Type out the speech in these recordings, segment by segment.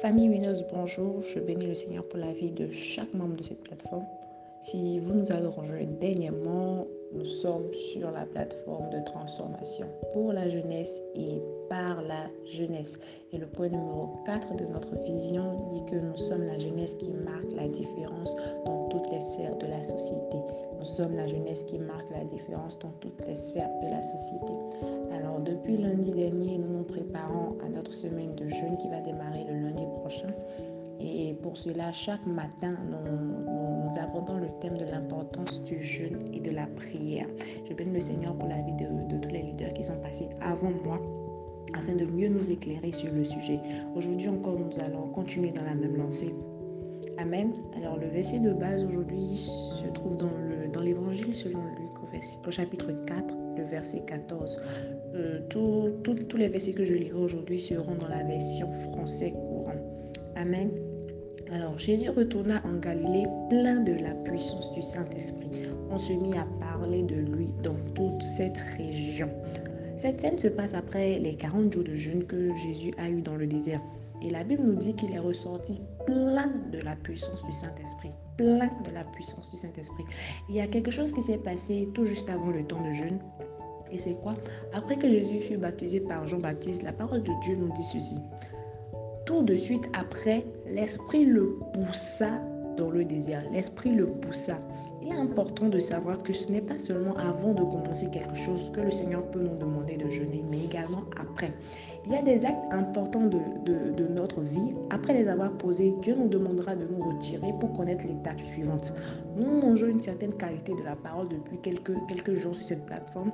Famille Wineuse, bonjour. Je bénis le Seigneur pour la vie de chaque membre de cette plateforme. Si vous nous avez rejoint dernièrement, nous sommes sur la plateforme de transformation pour la jeunesse et par la jeunesse. Et le point numéro 4 de notre vision dit que nous sommes la jeunesse qui marque la différence dans toutes les sphères de la société. Nous sommes la jeunesse qui marque la différence dans toutes les sphères de la société. Alors depuis lundi dernier, nous nous préparons à notre semaine de jeûne qui va démarrer le lundi prochain. Et pour cela, chaque matin, nous, abordons le thème de l'importance du jeûne et de la prière. Je bénis le Seigneur pour la vie de, tous les leaders qui sont passés avant moi afin de mieux nous éclairer sur le sujet. Aujourd'hui encore, nous allons continuer dans la même lancée. Amen. Alors le verset de base aujourd'hui se trouve dans l'évangile selon Luc au, chapitre 4, le verset 14. Euh, tous les versets que je lirai aujourd'hui seront dans la version français courant. Amen. Alors Jésus retourna en Galilée plein de la puissance du Saint-Esprit. On se mit à parler de lui dans toute cette région. Cette scène se passe après les 40 jours de jeûne que Jésus a eu dans le désert. Et la Bible nous dit qu'il est ressorti plein de la puissance du Saint-Esprit. Plein de la puissance du Saint-Esprit. Il y a quelque chose qui s'est passé tout juste avant le temps de jeûne. Et c'est quoi? Après que Jésus fut baptisé par Jean-Baptiste, la parole de Dieu nous dit ceci tout de suite après, l'Esprit le poussa dans le désir. L'Esprit le poussa. Il est important de savoir que ce n'est pas seulement avant de commencer quelque chose que le Seigneur peut nous demander de jeûner, mais également après. Il y a des actes importants de, de, notre vie. Après les avoir posés, Dieu nous demandera de nous retirer pour connaître l'étape suivante. Nous mangeons une certaine qualité de la parole depuis quelques, quelques jours sur cette plateforme.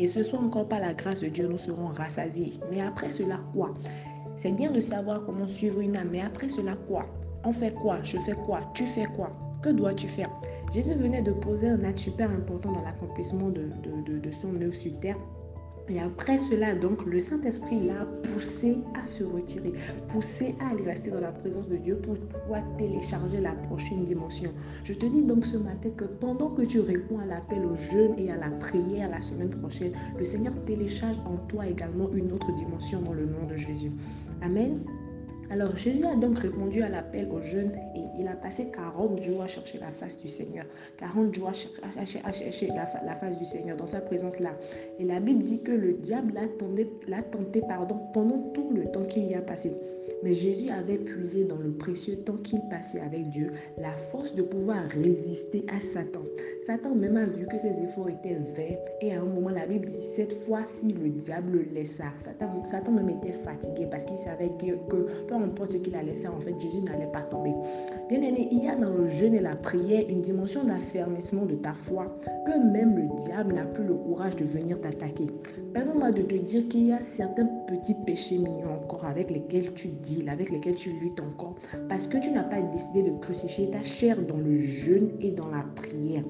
Et ce soit encore pas la grâce de Dieu, nous serons rassasiés. Mais après cela, quoi? C'est bien de savoir comment suivre une âme, mais après cela, quoi? On fait quoi? Je fais quoi? Tu fais quoi? Que dois-tu faire? Jésus venait de poser un acte super important dans l'accomplissement de, son œuvre sur terre. Et après cela, donc, le Saint-Esprit l'a poussé à se retirer, poussé à aller rester dans la présence de Dieu pour pouvoir télécharger la prochaine dimension. Je te dis donc ce matin que pendant que tu réponds à l'appel au jeûne et à la prière la semaine prochaine, le Seigneur télécharge en toi également une autre dimension dans le nom de Jésus. Amen. Alors Jésus a donc répondu à l'appel aux jeunes et il a passé 40 jours à chercher la face du Seigneur. 40 jours à chercher, la, face du Seigneur dans sa présence-là. Et la Bible dit que le diable l'a tenté pardon, pendant tout le temps qu'il y a passé. Mais Jésus avait puisé dans le précieux temps qu'il passait avec Dieu la force de pouvoir résister à Satan. Satan même a vu que ses efforts étaient vains et à un moment la Bible dit cette fois-ci le diable le laissa. Satan, Satan même était fatigué parce qu'il savait que, importe ce qu'il allait faire, en fait Jésus n'allait pas tomber. Bien aimé, il y a dans le jeûne et la prière une dimension d'affermissement de ta foi que même le diable n'a plus le courage de venir t'attaquer. Permets-moi de te dire qu'il y a certains petits péchés mignons encore avec lesquels tu deals, avec lesquels tu luttes encore, parce que tu n'as pas décidé de crucifier ta chair dans le jeûne et dans la prière.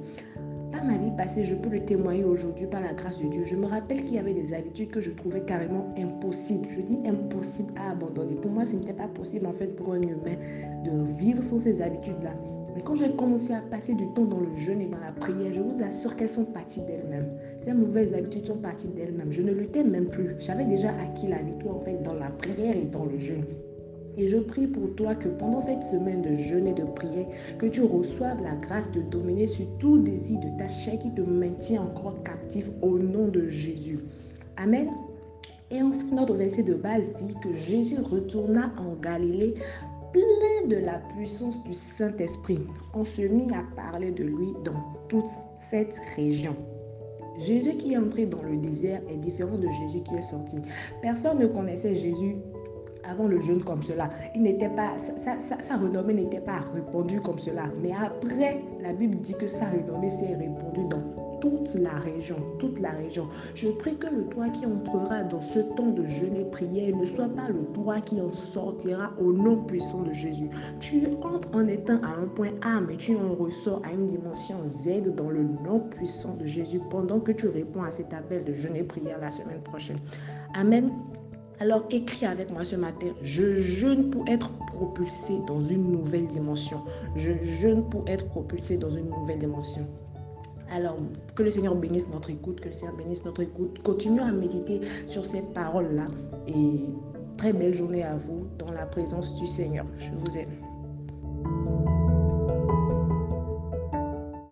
Ma vie passée, je peux le témoigner aujourd'hui par la grâce de Dieu. Je me rappelle qu'il y avait des habitudes que je trouvais carrément impossibles. Je dis impossible à abandonner. Pour moi, ce n'était pas possible en fait pour un humain de vivre sans ces habitudes-là. Mais quand j'ai commencé à passer du temps dans le jeûne et dans la prière, je vous assure qu'elles sont parties d'elles-mêmes. Ces mauvaises habitudes sont parties d'elles-mêmes. Je ne luttais même plus. J'avais déjà acquis la victoire en fait dans la prière et dans le jeûne. Et je prie pour toi que pendant cette semaine de jeûne et de prière, que tu reçoives la grâce de dominer sur tout désir de ta chair qui te maintient encore captif au nom de Jésus. Amen. Et enfin, notre verset de base dit que Jésus retourna en Galilée plein de la puissance du Saint-Esprit. On se mit à parler de lui dans toute cette région. Jésus qui est entré dans le désert est différent de Jésus qui est sorti. Personne ne connaissait Jésus avant le jeûne comme cela. Il n'était pas, sa, renommée n'était pas répandue comme cela. Mais après, la Bible dit que sa renommée s'est répandue dans toute la région, toute la région. Je prie que le toi qui entrera dans ce temps de jeûne et prière ne soit pas le toi qui en sortira au nom puissant de Jésus. Tu entres en étant à un point A, mais tu en ressors à une dimension Z dans le nom puissant de Jésus pendant que tu réponds à cet appel de jeûne et prière la semaine prochaine. Amen. Alors écris avec moi ce matin, je jeûne pour être propulsé dans une nouvelle dimension. Je jeûne pour être propulsé dans une nouvelle dimension. Alors, que le Seigneur bénisse notre écoute, que le Seigneur bénisse notre écoute. Continuons à méditer sur ces paroles-là et très belle journée à vous dans la présence du Seigneur. Je vous aime.